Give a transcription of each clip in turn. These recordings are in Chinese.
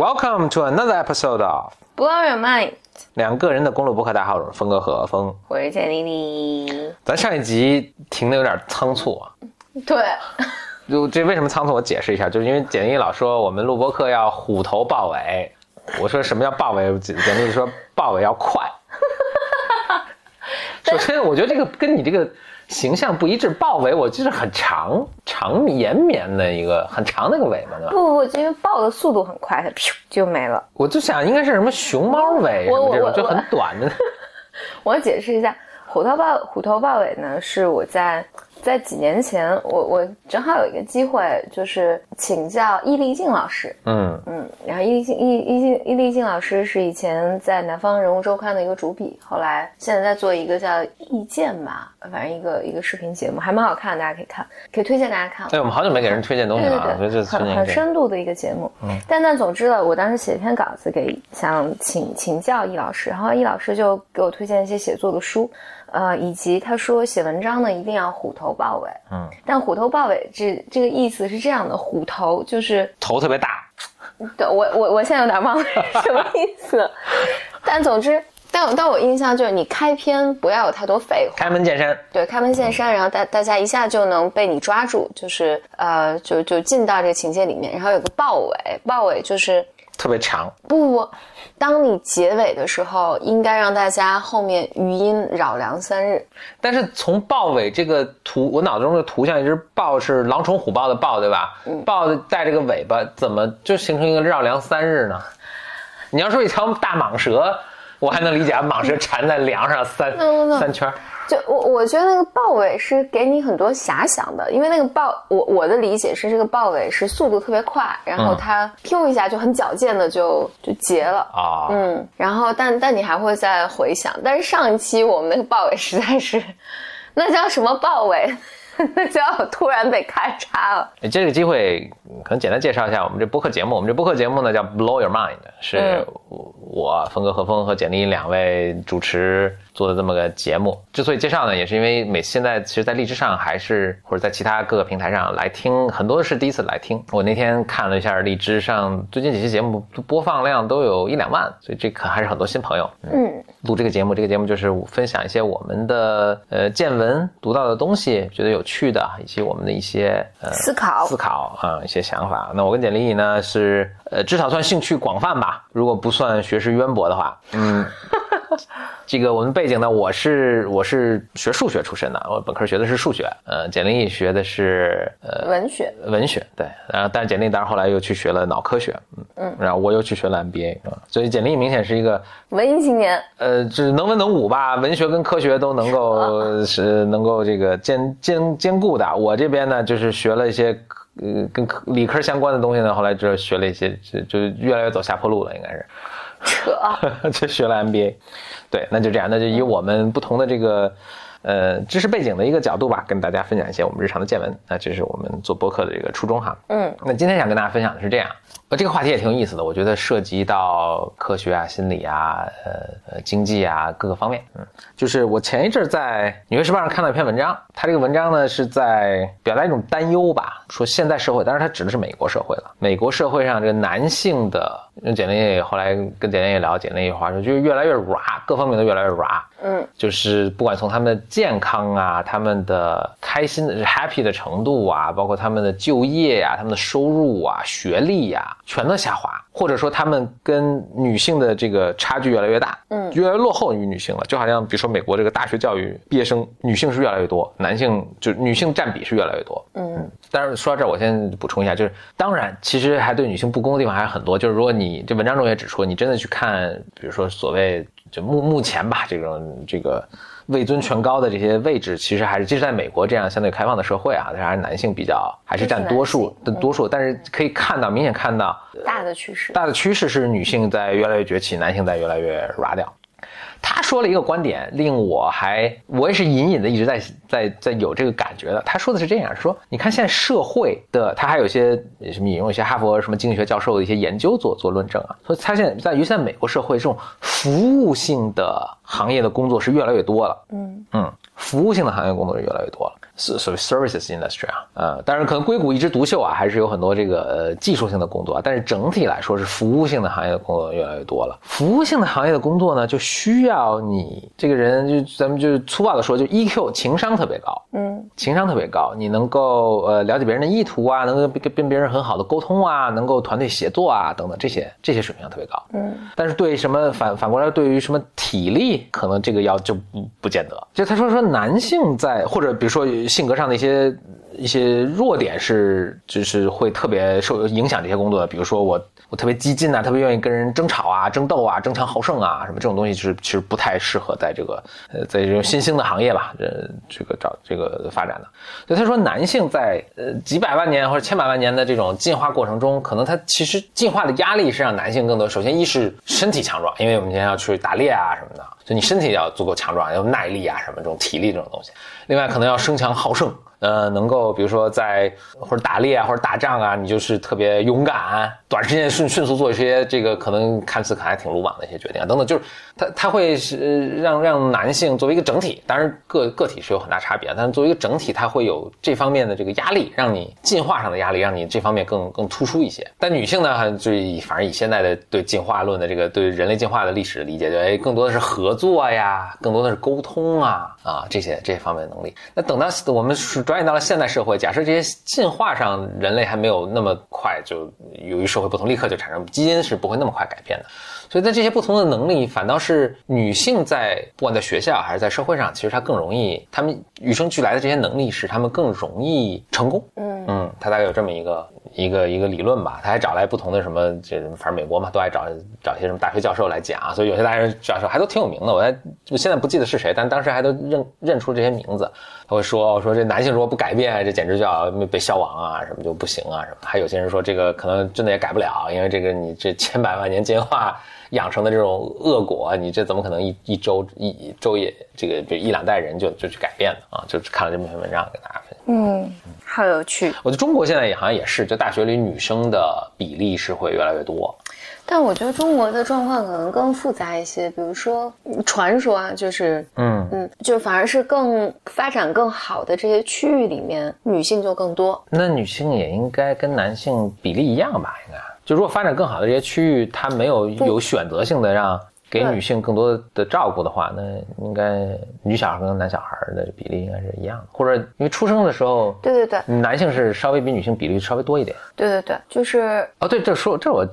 Welcome to another episode of Blow your mind，两个人的公路博客大号，我是峰哥和峰。我是简妮妮。咱上一集停的有点仓促啊，对，就这为什么仓促？我解释一下，就是因为简妮老说我们录播课要虎头豹尾，我说什么叫豹尾？简简历说豹尾要快。首先，我觉得这个跟你这个形象不一致，豹尾我就是很长、长延绵的一个很长的一个尾巴呢。不不不，因为豹的速度很快，它咻就没了。我就想应该是什么熊猫尾什我么这种，就很短的。我解释一下，虎头豹虎头豹尾呢，是我在在几年前，我我正好有一个机会，就是请教易立竞老师。嗯嗯，然后易立竞易易竞易立竞老师是以前在南方人物周刊的一个主笔，后来现在在做一个叫意见吧，反正一个一个视频节目，还蛮好看的，大家可以看，可以推荐大家看。对，我们好久没给人推荐东西了啊，我觉得这次推很很深度的一个节目。嗯，但但总之呢，我当时写一篇稿子给想请请教易老师，然后易老师就给我推荐一些写作的书，呃，以及他说写文章呢一定要虎头豹尾。嗯，但虎头豹尾这这个意思是这样的，虎头就是头特别大，对我我我现在有点忘了什么意思，但总之。但我但我印象就是，你开篇不要有太多废话，开门见山。对，开门见山，然后大大家一下就能被你抓住，就是呃，就就进到这个情节里面。然后有个豹尾，豹尾就是特别长，不不不，当你结尾的时候，应该让大家后面余音绕梁三日。但是从豹尾这个图，我脑子中的图像一只豹是狼虫虎豹的豹，对吧？豹带着个尾巴，怎么就形成一个绕梁三日呢？你要说一条大蟒蛇，我还能理解，蟒蛇缠在梁上三三圈儿。就我我觉得那个豹尾是给你很多遐想的，因为那个豹，我我的理解是这个豹尾是速度特别快，然后它 Q 一下就很矫健的就就结了。啊、嗯，然后但但你还会再回想，但是上一期我们那个豹尾实在是，那叫什么豹尾？那叫突然被咔嚓了。哎这个机会嗯可能简单介绍一下我们这播客节目。我们这播客节目呢叫 Blow Your Mind，是嗯我峰哥何峰和简历两位主持做的这么个节目。之所以介绍呢，也是因为每现在其实，在荔枝上还是或者在其他各个平台上来听，很多是第一次来听。我那天看了一下荔枝上最近几期节目播放量都有一两万，所以这可还是很多新朋友。嗯，录这个节目，这个节目就是分享一些我们的呃见闻、读到的东西，觉得有趣的，以及我们的一些呃思考思考啊、一些想法。那我跟简历呢是呃至少算兴趣广泛吧，如果不算学识渊博的话，嗯。这个我们背景呢，我是我是学数学出身的，我本科学的是数学，呃，简历学的是呃文学。文学，对，然后但是简历当然后来又去学了脑科学，嗯嗯，然后我又去学了 MBA 啊、所以简历明显是一个文艺青年，呃，就是能文能武吧，文学跟科学都能够 是能够这个兼兼兼顾的。我这边呢，就是学了一些呃跟科理科相关的东西呢，后来就学了一些，就就越来越走下坡路了，应该是。扯。就学了 MBA，对，那就这样，那就以我们不同的这个呃知识背景的一个角度吧，跟大家分享一些我们日常的见闻。那这是我们做播客的这个初衷哈。嗯，那今天想跟大家分享的是这样，呃，这个话题也挺有意思的，我觉得涉及到科学啊、心理啊、呃呃经济啊各个方面。嗯，就是我前一阵儿在《纽约时报》上看到一篇文章，它这个文章呢是在表达一种担忧吧，说现代社会，当然它指的是美国社会了，美国社会上这个男性的，用简历也后来跟简历也聊，简历也话说，就是越来越软，各方面都越来越软。嗯，就是不管从他们的健康啊，他们的开心的 happy 的程度啊，包括他们的就业呀、他们的收入啊、学历呀、全都下滑，或者说他们跟女性的这个差距越来越大，嗯越来越落后于女性了。就好像比如说美国这个大学教育毕业生，女性是越来越多，男性就女性占比是越来越多。嗯但是说到这儿，我先补充一下，就是当然，其实还对女性不公的地方还是很多。就是如果你这文章中也指出，你真的去看，比如说所谓就目目前吧，这种这个位尊权高的这些位置，其实还是即使在美国这样相对开放的社会啊，但是还是男性比较还是占多数的多数。但是可以看到，明显看到大的趋势。大的趋势是女性在越来越崛起，男性在越来越软掉。他说了一个观点，令我还我也是隐隐的一直在在在有这个感觉的。他说的是这样说：你看现在社会的，他还有一些什么引用一些哈佛什么经济学教授的一些研究做做论证啊，所以他现在在于现在美国社会，这种服务性的行业的工作是越来越多了。嗯嗯，服务性的行业工作是越来越多了。所所谓 services industry 啊，呃，当然可能硅谷一枝独秀啊，还是有很多这个呃技术性的工作啊，但是整体来说是服务性的行业的工作越来越多了。服务性的行业的工作呢，就需要你这个人就咱们就粗暴的说，就 EQ 情商特别高，嗯，情商特别高，你能够呃了解别人的意图啊，能够跟跟别人很好的沟通啊，能够团队协作啊等等这些这些水平特别高，嗯，但是对什么反反过来对于什么体力，可能这个要就不不见得。就他说说男性在或者比如说性格上的一些一些弱点是就是会特别受影响这些工作的，比如说我我特别激进啊，特别愿意跟人争吵啊、争斗啊、争强好胜啊，什么这种东西其实其实不太适合在这个呃在这种新兴的行业吧，呃这个找这个发展的。所以他说男性在呃几百万年或者千百万年的这种进化过程中，可能他其实进化的压力是让男性更多。首先一是身体强壮，因为我们今天要去打猎啊什么的，就你身体要足够强壮，要耐力啊什么这种体力这种东西。另外可能要争强好胜。呃，能够比如说在或者打猎啊，或者打仗啊，你就是特别勇敢，短时间迅迅速做一些这个可能看似可能还挺鲁莽的一些决定啊，等等，就是他他会是让让男性作为一个整体，当然个个体是有很大差别，但是作为一个整体，他会有这方面的这个压力，让你进化上的压力，让你这方面更更突出一些。但女性呢，就以反正以现在的对进化论的这个对人类进化的历史的理解，就哎更多的是合作呀，更多的是沟通啊啊这些这些方面的能力。那等到我们是。转眼到了现代社会，假设这些进化上人类还没有那么快，就由于社会不同，立刻就产生基因是不会那么快改变的。所以在这些不同的能力，反倒是女性在不管在学校还是在社会上，其实她更容易，她们与生俱来的这些能力使她们更容易成功。嗯，他大概有这么一个一个一个理论吧。他还找来不同的什么，这反正美国嘛，都爱找找些什么大学教授来讲，所以有些大学教授还都挺有名的。我还我现在不记得是谁，但当时还都认认出这些名字。他会说说这男性如果不改变，这简直就要被消亡啊，什么就不行啊什么。还有些人说这个可能真的也改不了，因为这个你这千百万年进化。养成的这种恶果，你这怎么可能一一周一周也这个这一两代人就就去改变呢啊？就看了这篇文章跟大家分享。嗯，好有趣。我觉得中国现在也好像也是，就大学里女生的比例是会越来越多。但我觉得中国的状况可能更复杂一些，比如说传说啊，就是嗯嗯，就反而是更发展更好的这些区域里面，女性就更多。那女性也应该跟男性比例一样吧？应该。就如果发展更好的这些区域，它没有有选择性的让给女性更多的照顾的话，那应该女小孩跟男小孩的比例应该是一样的，或者因为出生的时候，对对对，男性是稍微比女性比例稍微多一点。对对对，就是哦，对，这说这我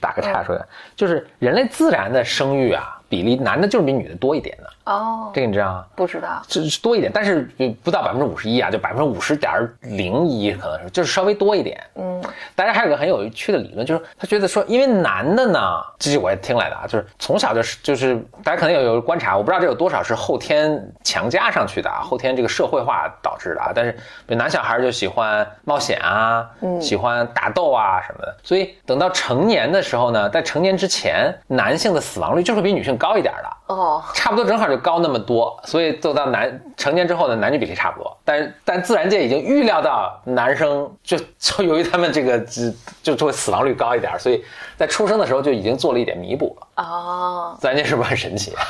打个岔说一下，就是人类自然的生育啊。比例男的就是比女的多一点的哦，这个你知道吗？不知道，是多一点，但是不到百分之五十一啊，就百分之五十点零一可能是，就是稍微多一点。嗯，大家还有个很有趣的理论，就是他觉得说，因为男的呢，这是我也听来的啊，就是从小就是就是大家可能有有观察，我不知道这有多少是后天强加上去的啊，后天这个社会化导致的啊，但是比如男小孩就喜欢冒险啊，嗯，喜欢打斗啊什么的，所以等到成年的时候呢，在成年之前，男性的死亡率就会比女性。高一点的哦，差不多正好就高那么多，所以做到男成年之后呢，男女比例差不多。但但自然界已经预料到男生就就由于他们这个就就就会死亡率高一点，所以在出生的时候就已经做了一点弥补了。哦，自然界是不是很神奇啊？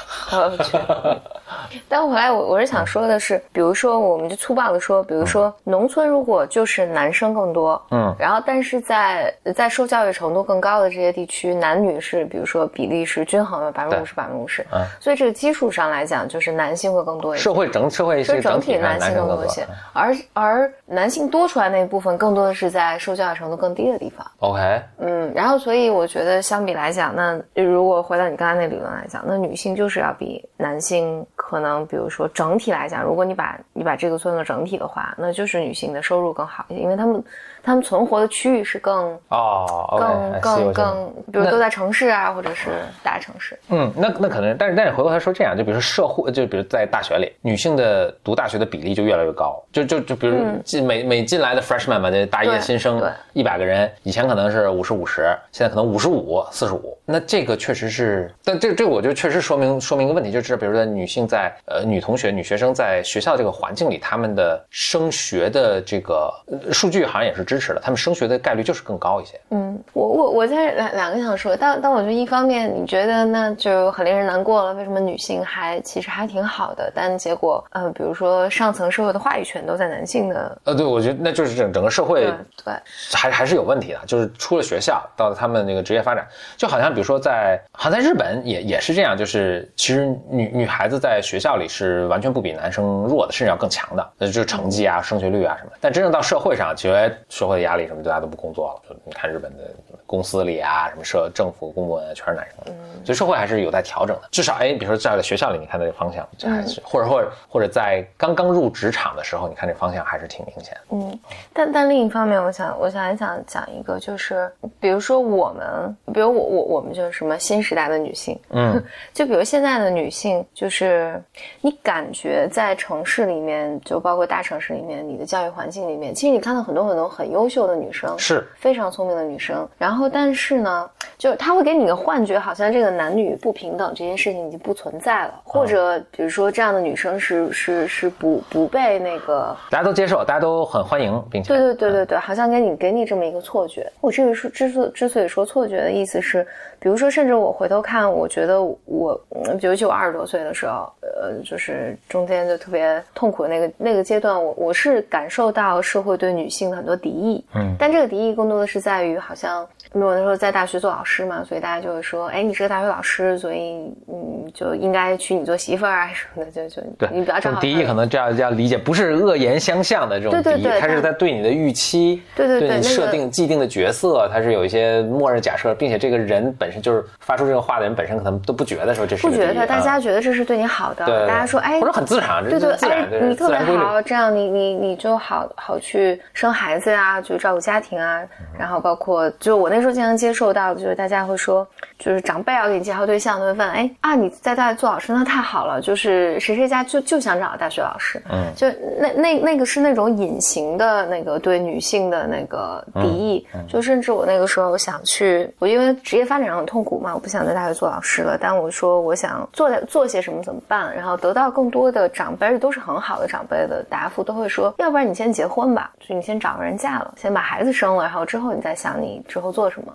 但后来我我是想说的是，比如说我们就粗暴的说，比如说农村如果就是男生更多，嗯，然后但是在在受教育程度更高的这些地区，男女是比如说比例是均衡的，百分之五十百分之五十，嗯，所以这个基数上来讲，就是男性会更多一些。社会整社会是整体男性更多一些，而而男性多出来那一部分，更多的是在受教育程度更低的地方。OK，嗯，然后所以我觉得相比来讲，那如果回到你刚才那理论来讲，那女性就是要比男性。可能比如说整体来讲，如果你把你把这个算作整体的话，那就是女性的收入更好一些，因为她们。他们存活的区域是更哦，更更更，比如都在城市啊，或者是大城市。嗯，那那可能，但是但是回过头说这样，就比如说社会，就比如在大学里，女性的读大学的比例就越来越高。就就就比如进每每进来的 freshman 嘛，这大一的新生，一百个人，以前可能是五十五十，现在可能五十五四十五。那这个确实是，但这这我觉得确实说明说明一个问题，就是比如说女性在呃女同学女学生在学校这个环境里，她们的升学的这个数据好像也是支。支持的，他们升学的概率就是更高一些。嗯，我我我在两两个想说，但但我觉得一方面你觉得那就很令人难过了，为什么女性还其实还挺好的，但结果呃，比如说上层社会的话语权都在男性的，呃，对，我觉得那就是整整个社会对对，还还是有问题的，就是出了学校到他们那个职业发展，就好像比如说在，好像在日本也也是这样，就是其实女女孩子在学校里是完全不比男生弱的，甚至要更强的，那就是成绩啊、升学率啊什么的。但真正到社会上，其实哎社会的压力什么，大家都不工作了。就你看日本的公司里啊，什么社政府公务员全是男生，嗯所以社会还是有待调整的。至少哎，比如说在学校里，你看这个方向，这还是、或者或者或者在刚刚入职场的时候，你看这方向还是挺明显的。嗯，但但另一方面，我想我想还想讲一个，就是比如说我们，比如我我我们就是什么新时代的女性，嗯，就比如现在的女性，就是你感觉在城市里面，就包括大城市里面，你的教育环境里面，其实你看到很多很多很优秀的女生，是非常聪明的女生，然后但是呢，就是她会给你一个幻觉，好像这个男女不平等这件事情已经不存在了，或者比如说这样的女生是是是不不被那个。大家都接受，大家都很欢迎，并且对对对对对，好像给你给你这么一个错觉。我这个说之所之所以说错觉的意思是，比如说，甚至我回头看，我觉得我，嗯尤其我二十多岁的时候，呃，就是中间就特别痛苦的那个那个阶段，我我是感受到社会对女性的很多敌意，嗯但这个敌意更多的是在于好像。因为我那时候在大学做老师嘛，所以大家就会说，哎，你是个大学老师，所以嗯，就应该娶你做媳妇儿啊什么的，就就对，你不要这种正好看敌意可能这样这样理解，不是恶言相向的这种对对敌意，他是在对你的预期，对你设定既定的角色，他是有一些默认假设，并且这个人本身就是发出这个话的人本身可能都不觉得说这是不觉得，大家啊觉得这是对你好的，对，大家说，哎，或者很自然，这对你特别。好，这样你你你就好好去生孩子啊，就照顾家庭啊，然后包括就我那时候经常接受到的，就是大家会说，就是长辈要给你介绍对象，都会问，哎啊，你在大学做老师，那太好了，就是谁谁家就就想找大学老师，嗯就那那那个是那种隐形的那个对女性的那个敌意，就甚至我那个时候想去，我因为职业发展上很痛苦嘛，我不想在大学做老师了，但我说我想做点做些什么怎么办？然后得到更多的长辈，而且都是很好的长辈的答复，都会说，要不然你先结婚吧，就你先找个人嫁了，先把孩子生了，然后之后你再想你之后做什么。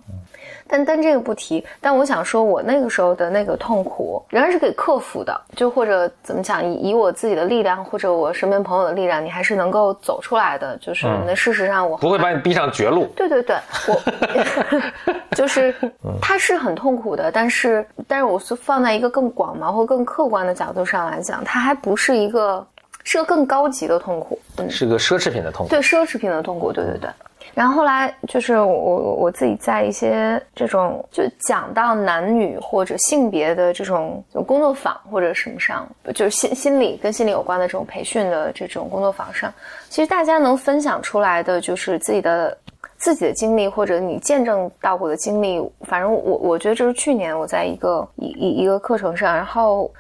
但但这个不提，但我想说，我那个时候的那个痛苦仍然是可以克服的，就或者怎么讲，以以我自己的力量或者我身边朋友的力量，你还是能够走出来的。就是那事实上我不会把你逼上绝路。对对对，我 就是它是很痛苦的，但是但是我是放在一个更广袤或更客观的角度上来讲，它还不是一个是个更高级的痛苦，嗯，是个奢侈品的痛苦。对奢侈品的痛苦，对对对。然后后来就是我我我自己在一些这种就讲到男女或者性别的这种就工作坊或者什么上，就是心心理跟心理有关的这种培训的这种工作坊上，其实大家能分享出来的就是自己的自己的经历或者你见证到过的经历。反正我我觉得这是去年我在一个一一一个课程上，然后。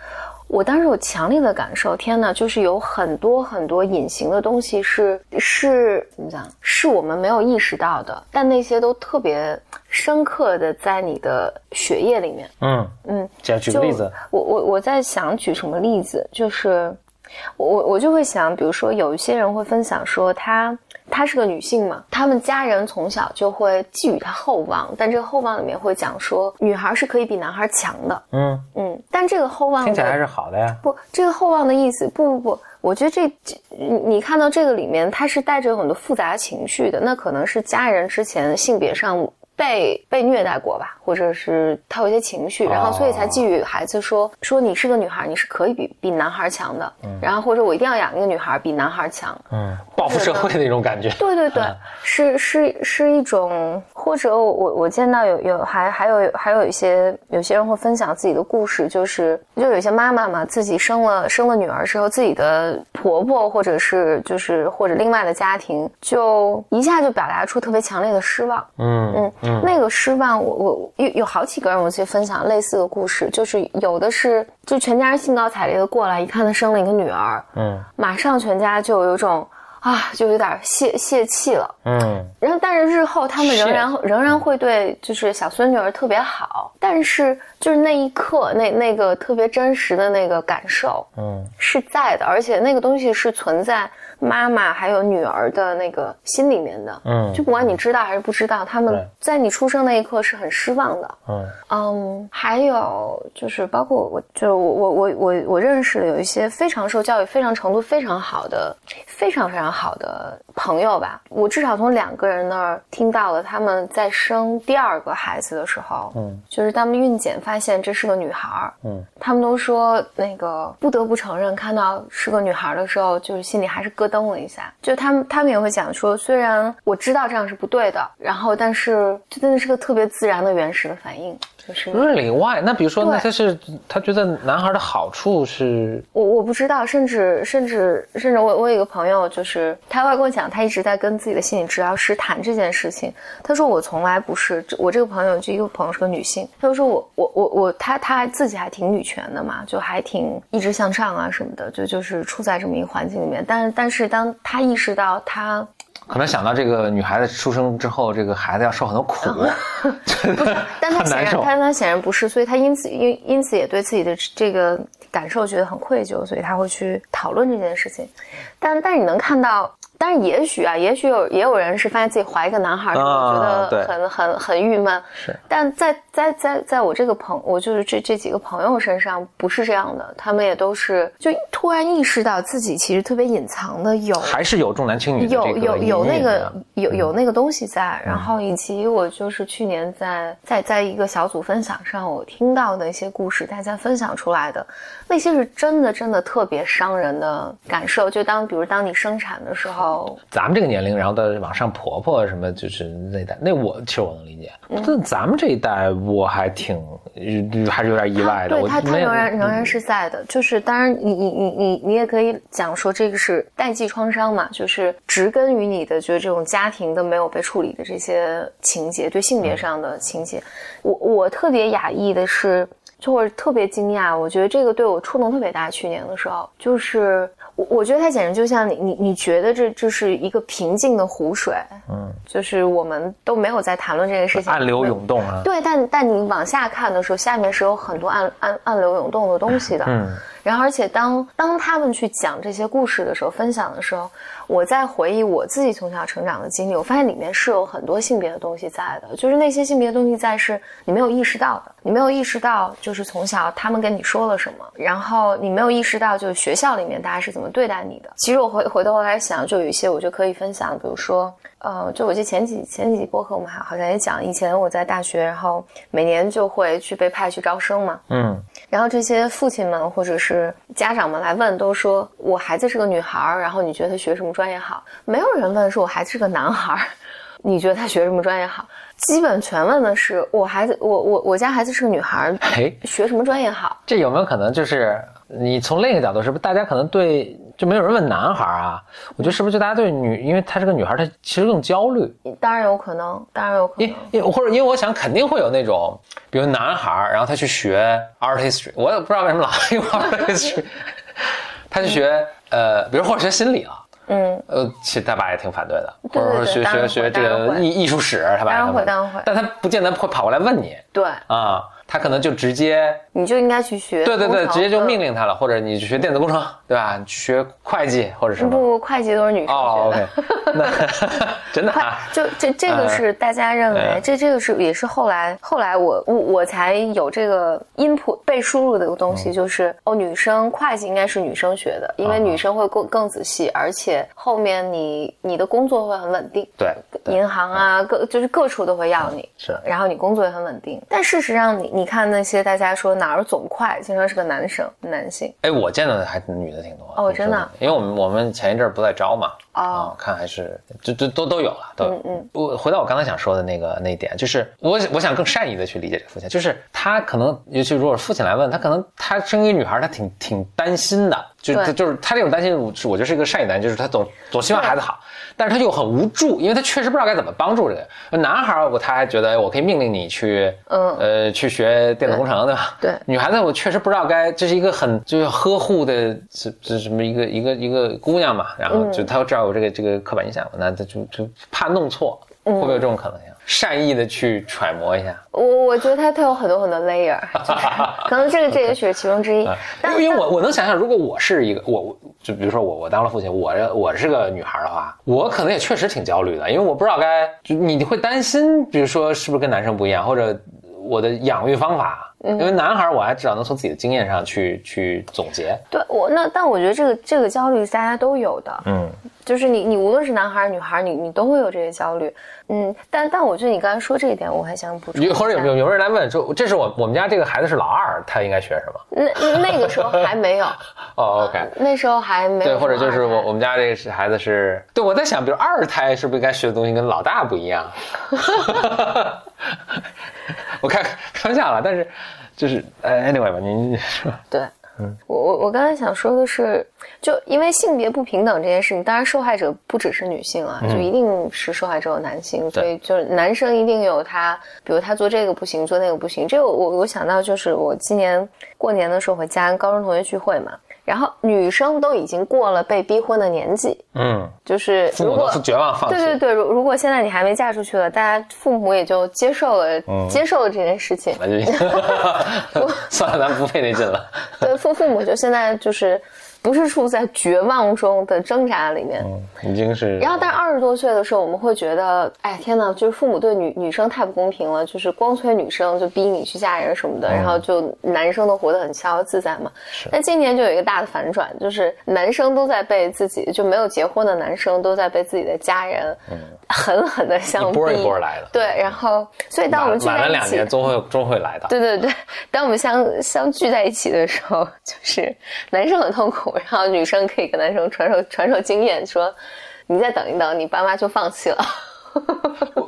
我当时有强烈的感受，天呐，就是有很多很多隐形的东西是是怎么讲，是我们没有意识到的，但那些都特别深刻的在你的血液里面。嗯嗯，举个就例子，我我我在想举什么例子，就是我我我就会想，比如说有一些人会分享说她她是个女性嘛，他们家人从小就会寄予她厚望，但这个厚望里面会讲说女孩是可以比男孩强的，嗯，嗯，但这个厚望听起来还是好的呀。不，这个厚望的意思，不不不，我觉得这这你你看到这个里面，它是带着很多复杂情绪的，那可能是家人之前性别上被被虐待过吧，或者是他有一些情绪，然后所以才寄予孩子说说你是个女孩，你是可以比比男孩强的，然后或者我一定要养一个女孩比男孩强，嗯，报复社会的那种感觉。对对对，是是是一种，或者我我我见到有有还还有还有一些有些人会分享自己的故事，就是就有些妈妈嘛，自己生了生了女儿之后，自己的婆婆或者是就是或者另外的家庭，就一下就表达出特别强烈的失望。嗯嗯嗯那个失望，我我有有好几个人，我去分享类似的故事，就是有的是就全家人兴高采烈的过来，一看她生了一个女儿，嗯马上全家就有一种啊，就有点泄泄气了。嗯。然后，但是日后他们仍然。仍然会对就是小孙女儿特别好，但是就是那一刻那那个特别真实的那个感受嗯。是在的，而且那个东西是存在妈妈还有女儿的那个心里面的，嗯。就不管你知道还是不知道，他们在你出生那一刻是很失望的。嗯。嗯，还有就是包括我，就是我我我我我认识的有一些非常受教育、非常程度非常好的、非常非常好的朋友吧。我至少从两个人那儿听到了，他们在生第二个孩子的时候，嗯，就是他们孕检发现这是个女孩儿，嗯，他们都说那个不得不承认，看到是个女孩的时候，就是心里还是咯噔了一下。就他们他们也会讲说，虽然我知道这样是不对的，然后但是这真的是个特别自然的原始的反应，就是。Really why？那比如说，那他是他觉得男孩的好处是我我不知道，甚至甚至甚至我我有一个朋友，就是他会跟我讲，他一直在跟自己的心理治疗师谈这件事情。他说我从来不是，我这个朋友就一个朋友是个女性，他就说我我我我他他还自己还挺女权的嘛，就还挺一直向上啊什么的，就就是处在这么一个环境里面。但是但是当他意识到他可能想到这个女孩子出生之后，这个孩子要受很多苦，不是但他显然，很难受。但他显然不是，所以他因此因因此也对自己的这个感受觉得很愧疚，所以他会去讨论这件事情。但但是你能看到，但是也许啊，也许有也有人是发现自己怀一个男孩，啊我觉得很很很郁闷。是，但在在在在我这个朋，我就是这这几个朋友身上不是这样的，他们也都是就突然意识到自己其实特别隐藏的有还是有重男轻女的有这个有有那个有有那个东西在，然后以及我就是去年在在在一个小组分享上，我听到的一些故事，大家分享出来的那些是真的真的特别伤人的感受。就当比如当你生产的时候，咱们这个年龄，然后到往上婆婆什么，就是那一代，那我其实我能理解。嗯但咱们这一代，我还挺呃还是有点意外的。对它它我没有嗯仍然仍然是在的，就是当然你你你你你也可以讲说这个是代际创伤嘛，就是植根于你的就是这种家庭的没有被处理的这些情节，对性别上的情节。我我特别讶异的是。就我特别惊讶，我觉得这个对我触动特别大。去年的时候，就是我我觉得它简直就像你你你觉得这这是一个平静的湖水，嗯，就是我们都没有在谈论这个事情，暗流涌动啊。对，但但你往下看的时候，下面是有很多暗暗暗流涌动的东西的。嗯，然后，而且当当他们去讲这些故事的时候，分享的时候，我在回忆我自己从小成长的经历，我发现里面是有很多性别的东西在的，就是那些性别的东西在是你没有意识到的，你没有意识到，就是从小他们跟你说了什么，然后你没有意识到，就是学校里面大家是怎么对待你的。其实我回回头来想，就有一些我就可以分享，比如说。呃，就我记得前几前几集播客我们还好像也讲，以前我在大学，然后每年就会去被派去招生嘛，嗯，然后这些父亲们或者是家长们来问，都说我孩子是个女孩儿，然后你觉得她学什么专业好？没有人问说我孩子是个男孩儿，你觉得他学什么专业好？基本全问的是我孩子，我我我家孩子是个女孩儿，哎，学什么专业好？这有没有可能就是你从另一个角度，是不是大家可能对就没有人问男孩啊？我觉得是不是就大家对女，因为她是个女孩，她其实更焦虑，当然有可能，当然有可能。因因或者因为我想肯定会有那种，比如男孩，然后他去学 art history，我也不知道为什么老用 art history，他去学呃，比如或者学心理了。嗯，呃，其实他爸也挺反对的，对对或者说学学学这个艺艺术史，他爸当然会当然会但他不见得会跑过来问你对，啊，他可能就直接你就应该去学对对对，直接就嗯命令他了，或者你去学电子工程，对吧？学会计或者什么。不，会计都是女生哦学的。真的快啊，就这这个是大家认为嗯这这个是也是后来后来我我我才有这个 input 被输入的一个东嗯西，就是哦，女生会计应该是女生学的，因为女生会更更仔细，而且后面你你的工作会很稳定，对，对银行啊各就是各处都会要你，是然后你工作也很稳定。但事实上你你看那些大家说哪儿总会，经常是个男生男性哎，我见到的还女的挺多哦真的啊？因为我们我们前一阵儿不在招嘛，哦啊，看还是就就都都有了，都有。嗯嗯。我回到我刚才想说的那个那一点，就是我我想更善意的去理解这个父亲，就是他可能，尤其如果父亲来问他，可能他生一个女孩，他挺挺担心的，就对。就是他这种担心，是我觉得是一个善意担心，就是他总总希望孩子好，但是他又很无助，因为他确实不知道该怎么帮助这个男孩，我他还觉得哎我可以命令你去，嗯。呃，去学电子工程，对吧？对。女孩子我确实不知道该，这是一个很就是呵护的，这这什么一个一个一个姑娘嘛，然后就她知道有这个这个刻板印象，那他就就怕弄错，会不会有这种可能性？善意的去揣摩一下。我我觉得他他有很多很多 layer，就 是可能这个这也许是其中之一。但因为我我能想象，如果我是一个我我就比如说我我当了父亲，我我是个女孩的话，我可能也确实挺焦虑的，因为我不知道该就你会担心，比如说是不是跟男生不一样，或者我的养育方法。因为男孩，我还至少能从自己的经验上去去总结。对我那，但我觉得这个这个焦虑大家都有的。嗯，就是你你无论是男孩女孩，你你都会有这些焦虑。嗯，但但我觉得你刚才说这一点，我还想补充。或者有有有人来问说，这是我我们家这个孩子是老二，他应该学什么？那那个时候还没有。哦，OK，那时候还没有。对，或者就是我我们家这个是孩子是，对我在想，比如二胎是不是应该学的东西跟老大不一样？我开开玩笑了，但是。就是呃，anyway 吧，您说对，嗯，我我我刚才想说的是，就因为性别不平等这件事情，当然受害者不只是女性啊，就一定是受害者有男性，所以就是男生一定有他，比如他做这个不行，做那个不行。这个我我想到就是我今年过年的时候回家，高中同学聚会嘛。然后女生都已经过了被逼婚的年纪，嗯，就是如果绝望放弃，对对对，如如果现在你还没嫁出去了，大家父母也就接受了，接受了这件事情，那就 算了，咱不费那劲了。对，父父母就现在就是。不是处在绝望中的挣扎里面，已经是。然后，但二十多岁的时候，我们会觉得，哎，天哪，就是父母对女女生太不公平了，就是光催女生就逼你去嫁人什么的，然后就男生都活得很逍遥自在嘛。但今年就有一个大的反转，就是男生都在被自己就没有结婚的男生都在被自己的家人狠狠的相逼，一波一波来的。对，然后，所以当我们聚在一起，晚了两年，终会终会来的。对对对，当我们相相聚在一起的时候，就是男生很痛苦。然后女生可以跟男生传授传授经验，说：“你再等一等，你爸妈就放弃了。”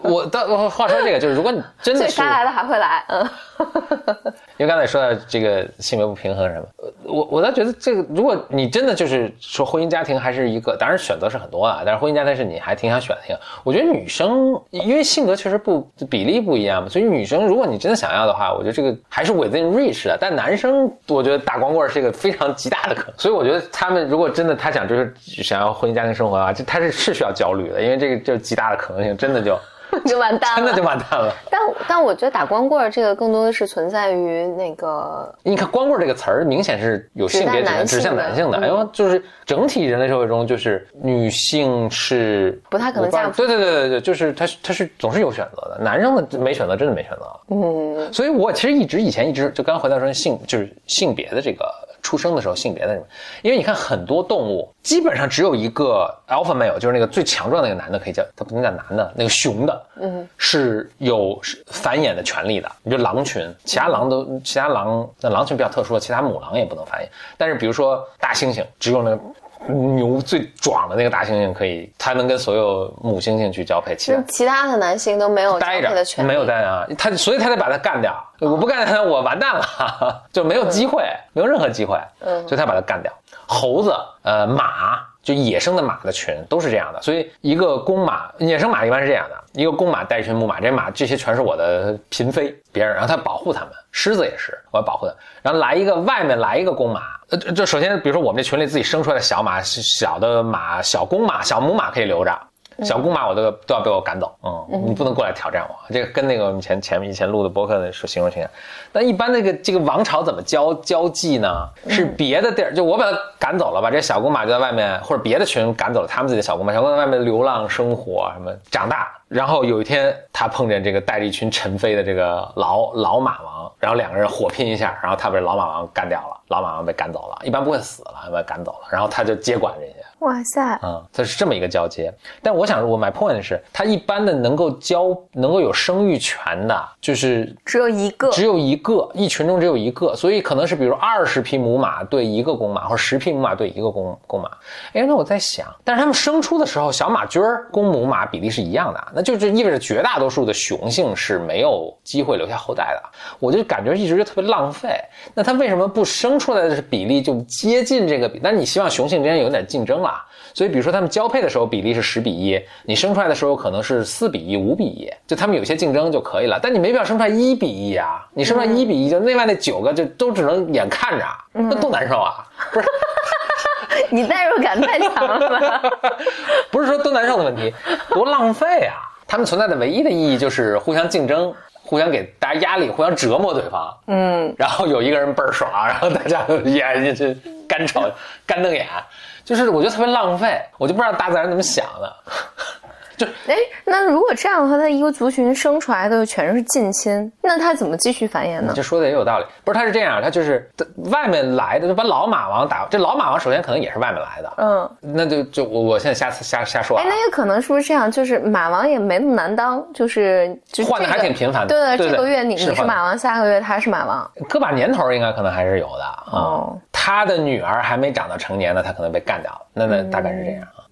我倒话说这个就是，如果你真的是该来的还会来，嗯。因为刚才说到这个性别不平衡什么，我我倒觉得这个，如果你真的就是说婚姻家庭还是一个，当然选择是很多啊，但是婚姻家庭是你还挺想选的一个。我觉得女生因为性格确实不比例不一样嘛，所以女生如果你真的想要的话，我觉得这个还是 within reach 的。但男生我觉得打光棍是一个非常极大的可能，所以我觉得他们如果真的他想就是想要婚姻家庭生活啊，这他是是需要焦虑的，因为这个就极大的可能性真的就。就完蛋了，真的就完蛋了。但但我觉得打光棍儿这个更多的是存在于那个，你看“光棍儿”这个词儿，明显是有性别指向男性的。因为，就是整体人类社会中，就是女性是不太可能嫁。对对对对对，就是他他是总是有选择的，男生的没选择，真的没选择。嗯，所以我其实一直以前一直就刚回到说性就是性别的这个。出生的时候性别的什么？因为你看很多动物基本上只有一个 alpha male，就是那个最强壮那个男的可以叫，他不能叫男的，那个雄的，嗯，是有繁衍的权利的。你就狼群，其他狼都，其他狼那狼群比较特殊，其他母狼也不能繁衍。但是比如说大猩猩，只有那。牛最壮的那个大猩猩可以，它能跟所有母猩猩去交配。其实其他的男性都没有交配的权利，没有待啊，它所以它得把它干掉。我不干它，我完蛋了，就没有机会，没有任何机会。嗯，所以它把它干掉。猴子，呃，马，就野生的马的群都是这样的。所以一个公马，野生马一般是这样的：一个公马带一群母马，这马这些全是我的嫔妃，别人，然后他保护他们。狮子也是，我要保护的。然后来一个外面来一个公马，呃，就首先比如说我们这群里自己生出来的小马，小的马，小公马，小母马可以留着。小姑妈我都都要被我赶走，嗯，你不能过来挑战我。这个跟那个我们前前面以前录的博客的说形容形象。但一般那个这个王朝怎么交交际呢？是别的地儿，就我把他赶走了，把这小姑妈就在外面，或者别的群赶走了他们自己的小姑妈，小公马在外面流浪生活，什么长大。然后有一天他碰见这个带着一群尘飞的这个老老马王，然后两个人火拼一下，然后他被老马王干掉了，老马王被赶走了，一般不会死了，被赶走了，然后他就接管这些。哇塞，嗯，他是这么一个交接，但我想我 my point 是，他一般的能够交能够有生育权的，就是只有一个，只有一个，一群中只有一个，所以可能是比如二十匹母马对一个公马，或者十匹母马对一个公公马。哎，那我在想，但是他们生出的时候，小马驹儿公母马比例是一样的，那就是意味着绝大多数的雄性是没有机会留下后代的。我就感觉一直就特别浪费。那它为什么不生出来的比例就接近这个比？但你希望雄性之间有点竞争啊。所以，比如说他们交配的时候比例是十比一，你生出来的时候可能是四比一、五比一，就他们有些竞争就可以了。但你没必要生出来一比一啊！你生出来一比一，就另外那九个就都只能眼看着，那多难受啊！不是，你代入感太强了吧？不是说多难受的问题，多浪费啊！他们存在的唯一的意义就是互相竞争。互相给大家压力，互相折磨对方，嗯，然后有一个人倍儿爽，然后大家眼睛就干吵、干瞪眼，就是我觉得特别浪费，我就不知道大自然怎么想的。就哎，那如果这样的话，他一个族群生出来的全是近亲，那他怎么继续繁衍呢？这说的也有道理。不是，他是这样，他就是外面来的，就把老马王打。这老马王首先可能也是外面来的，嗯，那就就我我现在瞎瞎瞎说。哎，那也可能是不是这样？就是马王也没那么难当，就是换的还挺频繁的。对对，这个月你你是马王，下个月他是马王，个把年头应该可能还是有的哦，他的女儿还没长到成年呢，他可能被干掉了。那那大概是这样。嗯，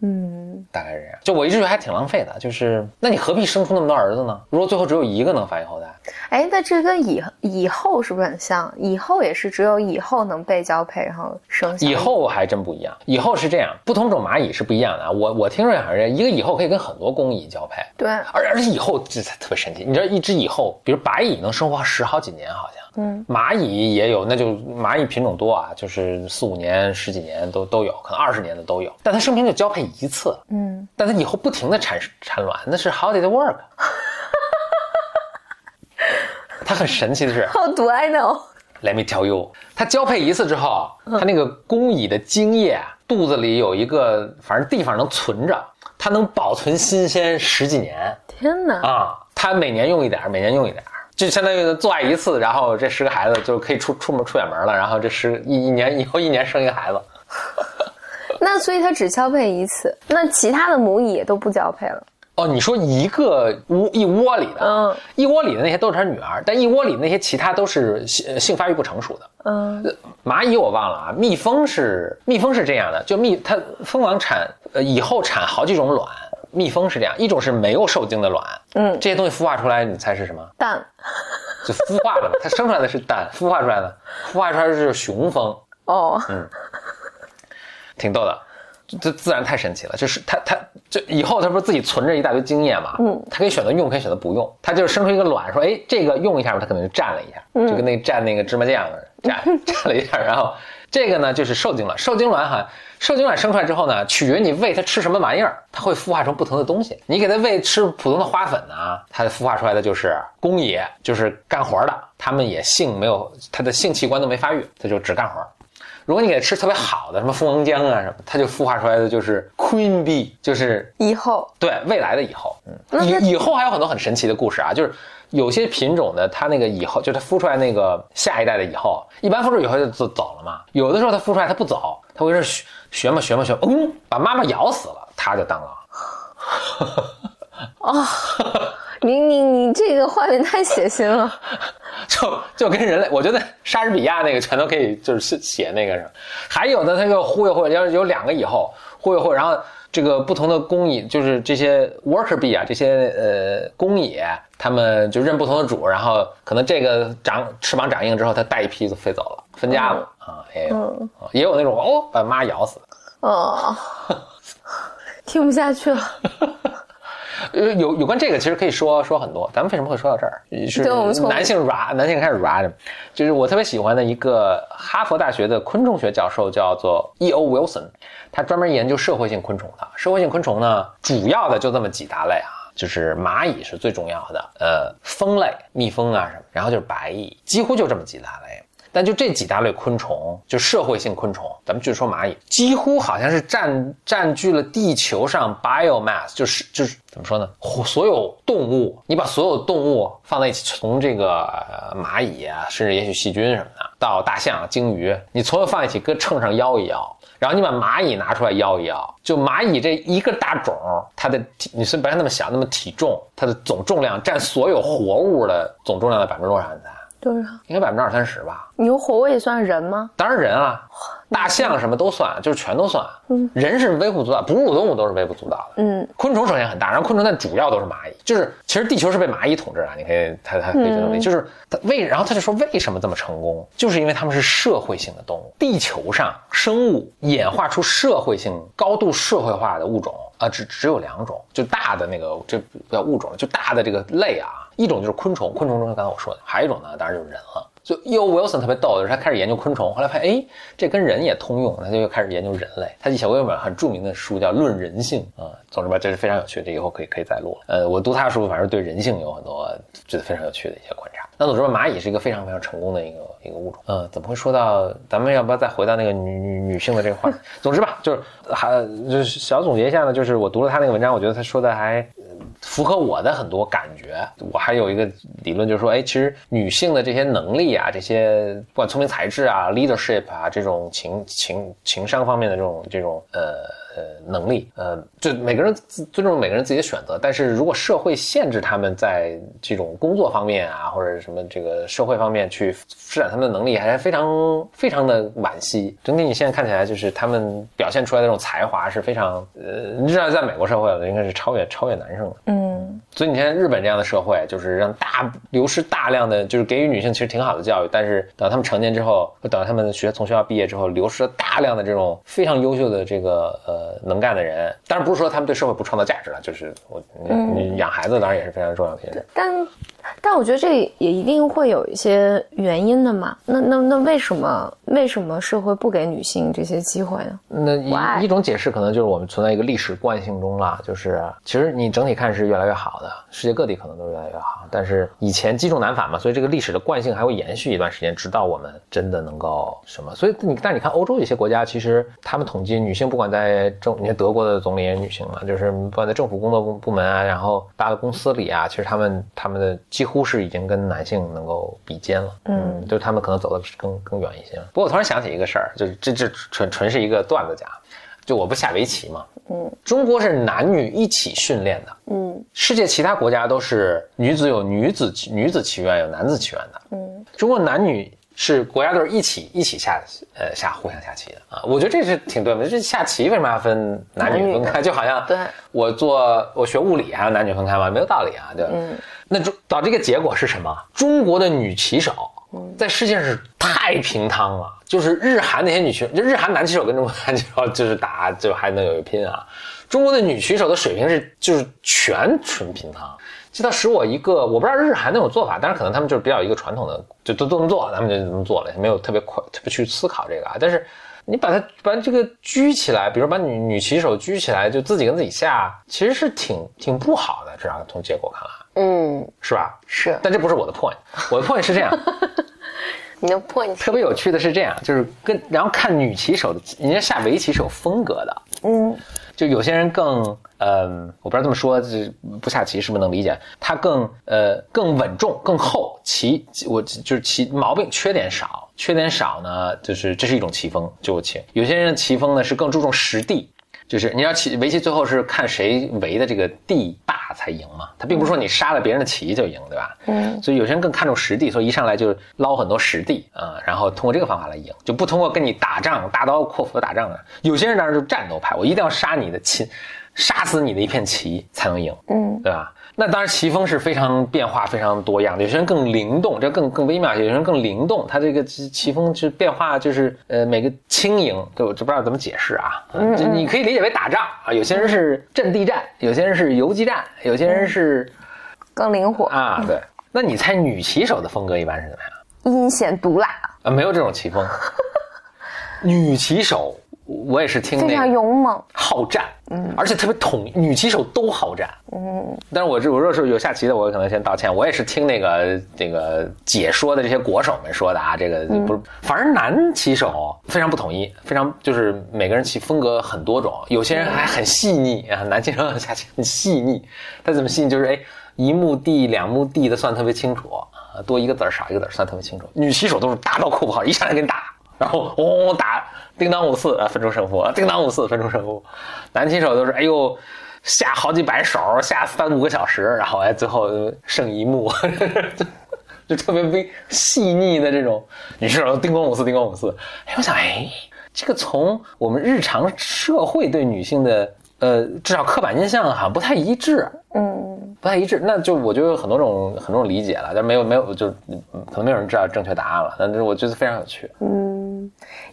大概是这样。就我一直觉得还挺浪费的，就是那你何必生出那么多儿子呢？如果最后只有一个能繁衍后代，哎，那这跟以以后是不是很像？以后也是只有以后能被交配，然后生。以后还真不一样。以后是这样，不同种蚂蚁是不一样的。我我听说好像一个以后可以跟很多工蚁交配。对，而而且以后这特别神奇。你知道一只蚁后，比如白蚁能生活十好几年，好像。嗯，蚂蚁也有，那就蚂蚁品种多啊，就是四五年、十几年都都有，可能二十年的都有。但它生平就交配一次，嗯，但它以后不停的产产卵，那是 how did it work？它很神奇的是，How do I know？Let me tell you，它交配一次之后，它那个工蚁的精液肚子里有一个，反正地方能存着，它能保存新鲜十几年。天哪！啊，它每年用一点，每年用一点。就相当于做爱一次，然后这十个孩子就可以出出门出远门了。然后这十一一年以后一年生一个孩子，那所以它只交配一次，那其他的母蚁也都不交配了。哦，你说一个窝一窝里的，嗯，一窝里的那些都是它女儿，但一窝里那些其他都是性性发育不成熟的。嗯，蚂蚁我忘了啊，蜜蜂是蜜蜂是这样的，就蜜它蜂王产呃以后产好几种卵。蜜蜂是这样，一种是没有受精的卵，嗯，这些东西孵化出来，你猜是什么？蛋，就孵化的，它生出来的是蛋，孵化出来的，孵化出来的是雄蜂。哦，嗯，挺逗的，这自然太神奇了，就是他他就以后他不是自己存着一大堆经验嘛，嗯，它可以选择用，可以选择不用，他就是生出一个卵，说哎这个用一下吧，它可能就蘸了一下，就跟那蘸那个芝麻酱蘸蘸 了一下，然后。这个呢，就是受精卵。受精卵哈，受精卵生出来之后呢，取决于你喂它吃什么玩意儿，它会孵化成不同的东西。你给它喂吃普通的花粉呢，它孵化出来的就是公蚁，就是干活的。它们也性没有，它的性器官都没发育，它就只干活。如果你给它吃特别好的，什么蜂王浆啊什么，它就孵化出来的就是 queen bee，就是以后对未来的以后。嗯，以以后还有很多很神奇的故事啊，就是。有些品种的，它那个以后就它孵出来那个下一代的以后，一般孵出以后就走走了嘛。有的时候它孵出来它不走，它会是学学嘛学嘛学，嗯，把妈妈咬死了，它就当了。啊，你你你这个画面太血腥了，就就跟人类，我觉得莎士比亚那个全都可以就是写那个什么。还有的他就忽悠忽悠，要是有两个以后忽悠忽悠，然后。这个不同的工蚁，就是这些 worker bee 啊，这些呃工蚁，他们就认不同的主，然后可能这个长翅膀长硬之后，它带一批就飞走了，分家了啊，也有，也有那种哦把妈咬死的，哦，听不下去了。呃，有有关这个其实可以说说很多，咱们为什么会说到这儿？是男性 ra，男性开始 ra，就是我特别喜欢的一个哈佛大学的昆虫学教授叫做 E. O. Wilson。他专门研究社会性昆虫的，社会性昆虫呢，主要的就这么几大类啊，就是蚂蚁是最重要的，呃，蜂类，蜜蜂啊什么，然后就是白蚁，几乎就这么几大类。但就这几大类昆虫，就社会性昆虫，咱们就说蚂蚁，几乎好像是占占据了地球上 biomass，就是就是怎么说呢？所有动物，你把所有动物放在一起，从这个蚂蚁啊，甚至也许细菌什么的，到大象、鲸鱼，你所有放一起，搁秤上摇一摇。然后你把蚂蚁拿出来摇一摇，就蚂蚁这一个大种，它的体，你是不要那么想，那么体重，它的总重量占所有活物的总重量的百分之多少？你猜？多少？应该百分之二三十吧。牛活物也算人吗？当然人啊，大象什么都算，就是全都算。嗯，人是微不足道，哺乳动物都是微不足道的。嗯，昆虫首先很大，然后昆虫但主要都是蚂蚁，就是其实地球是被蚂蚁统治啊。你可以，他他可以这么理解，就是他为，然后他就说为什么这么成功，就是因为他们是社会性的动物。地球上生物演化出社会性、高度社会化的物种啊，只只有两种，就大的那个这不叫物种，就大的这个类啊。一种就是昆虫，昆虫中刚才我说的，还有一种呢，当然就是人了。就 E.O. Wilson 特别逗，就是他开始研究昆虫，后来发现哎，这跟人也通用，他就又开始研究人类。他写过一本很著名的书叫《论人性》啊，总之吧，这是非常有趣的，以后可以可以再录了。呃，我读他的书，反正对人性有很多觉得非常有趣的一些观察。那总之，蚂蚁是一个非常非常成功的一个一个物种。嗯，怎么会说到咱们要不要再回到那个女女女性的这个话题？总之吧，就是还就是小总结一下呢，就是我读了他那个文章，我觉得他说的还符合我的很多感觉。我还有一个理论，就是说，哎，其实女性的这些能力啊，这些不管聪明才智啊、leadership 啊，这种情情情商方面的这种这种呃。呃，能力，呃，就每个人尊重每个人自己的选择，但是如果社会限制他们在这种工作方面啊，或者什么这个社会方面去施展他们的能力，还是非常非常的惋惜。整体你现在看起来，就是他们表现出来的这种才华是非常，呃，你知道，在美国社会应该是超越超越男生的，嗯。所以你看日本这样的社会，就是让大流失大量的，就是给予女性其实挺好的教育，但是等他们成年之后，等到他们学从学校毕业之后，流失了大量的这种非常优秀的这个呃。呃，能干的人，当然不是说他们对社会不创造价值了，就是我，你养孩子当然也是非常重要的一件事。但，但我觉得这也一定会有一些原因的嘛。那那那为什么为什么社会不给女性这些机会呢？那一一种解释可能就是我们存在一个历史惯性中了，就是其实你整体看是越来越好的，世界各地可能都越来越好，但是以前积重难返嘛，所以这个历史的惯性还会延续一段时间，直到我们真的能够什么。所以你但你看欧洲一些国家，其实他们统计女性不管在政，你看德国的总理也是女性嘛，就是不管在政府工作部部门啊，然后大的公司里啊，其实他们他们的几乎是已经跟男性能够比肩了，嗯，就是他们可能走得更更远一些。不过我突然想起一个事儿，就是这这纯纯是一个段子讲，就我不下围棋嘛，嗯，中国是男女一起训练的，嗯，世界其他国家都是女子有女子女子棋院，有男子棋院的，嗯，中国男女。是国家队一起一起下呃下互相下棋的啊，我觉得这是挺对的。这下棋为什么要分男女分开？就好像对我做我学物理还要男女分开吗？没有道理啊，对嗯。那中导致一个结果是什么？中国的女棋手在世界上是太平汤了，就是日韩那些女棋，就日韩男棋手跟中国男棋手就是打就还能有一拼啊。中国的女棋手的水平是就是全纯平汤。这倒使我一个，我不知道日韩那种做法，但是可能他们就是比较一个传统的，就都都能做，他们就这么做了，没有特别快特别去思考这个啊。但是你把它把这个拘起来，比如把女女棋手拘起来，就自己跟自己下，其实是挺挺不好的，至少从结果看来，嗯，是吧？是。但这不是我的 point，我的 point 是这样，你的 point 特别有趣的是这样，就是跟然后看女棋手的，人家下围棋是有风格的，嗯。就有些人更，嗯，我不知道这么说，这不下棋是不是能理解？他更，呃，更稳重、更厚，棋我就是棋毛病缺点少，缺点少呢，就是这是一种棋风，就棋。有些人棋风呢是更注重实地。就是你要棋围棋，最后是看谁围的这个地大才赢嘛。他并不是说你杀了别人的棋就赢，对吧？嗯。所以有些人更看重实地，所以一上来就捞很多实地啊，然后通过这个方法来赢，就不通过跟你打仗大刀阔斧的打仗了。有些人当然就战斗派，我一定要杀你的棋，杀死你的一片棋才能赢，嗯，对吧？那当然，棋风是非常变化、非常多样的。有些人更灵动，这更更微妙；有些人更灵动，他这个棋棋风是变化，就是呃，每个轻盈，就我不知道怎么解释啊。嗯，你可以理解为打仗啊。有些人是阵地战，有些人是游击战，有些人是更灵活啊。对，那你猜女棋手的风格一般是怎么样？阴险毒辣啊？没有这种棋风。女棋手。我也是听非常勇猛、好战，嗯，而且特别统一，女棋手都好战，嗯。但是我这我若是有下棋的，我可能先道歉。我也是听那个这个解说的这些国手们说的啊，这个不是，反正男棋手非常不统一，非常就是每个人棋风格很多种，有些人还很细腻啊，男棋手下棋 很细腻，他怎么细腻？就是哎，一目地、两目地的算特别清楚啊，多一个子儿少一个子儿算特别清楚。女棋手都是大刀阔斧，一上来给你打。然后嗡嗡打，叮当五四啊，分出胜负，叮当五四分出胜负。男棋手都是哎呦，下好几百手，下三五个小时，然后哎最后胜一目，就 就特别微细腻的这种女棋手，叮咣五四，叮咣五四。哎，我想哎，这个从我们日常社会对女性的呃至少刻板印象好像不太一致。嗯，不太一致。那就我觉得有很多种很多种理解了，但没有没有就嗯可能没有人知道正确答案了。但是我觉得非常有趣。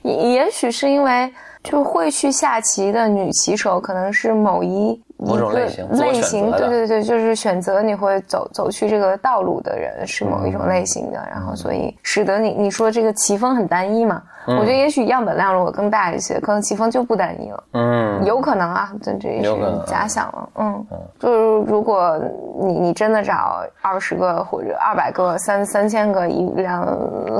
也也许是因为就会去下棋的女棋手，可能是某一某种类型类型，对对对，就是选择你会走走去这个道路的人是某一种类型的，然后所以使得你你说这个棋风很单一嘛，我觉得也许样本量如果更大一些，可能棋风就不单一了。嗯，有可能啊，这这也是假想了。嗯，就是如果你你真的找二十个或者二百个、三三千个、一两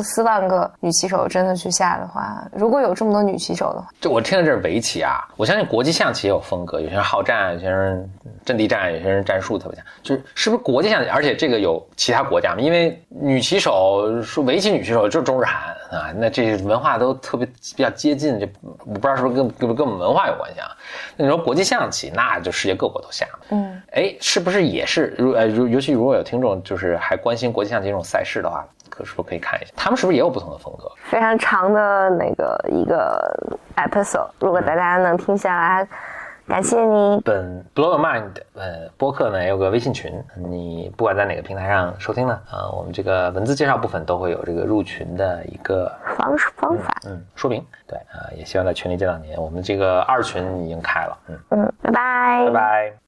四万个女棋手真的去下的话，如果有这么多女棋手的话，就我听的这是围棋啊，我相信国际象棋也有风格，有些人好战，有些人阵地战，有些人战术特别强。就是是不是国际象棋？而且这个有其他国家吗？因为女棋手说围棋女棋手就是中日韩啊，那这文化都特别比较接近，就我不知道是不是跟跟跟我们文化有关系啊？那你说国际象棋，那就世界各国都下。嗯，哎，是不是也是如呃如尤其如果有听众就是还关心国际象棋这种赛事的话，可是不是可以看一下，他们是不是也有不同的风格？非常长的那个一个 episode，如果大家能听下来，感谢你。本 Blow Your Mind 呃播客呢也有个微信群，你不管在哪个平台上收听呢，啊、我们这个文字介绍部分都会有这个入群的一个方式方法，嗯说明。对啊、也希望在群里见到您。我们这个二群已经开了，嗯，嗯，拜拜，拜拜。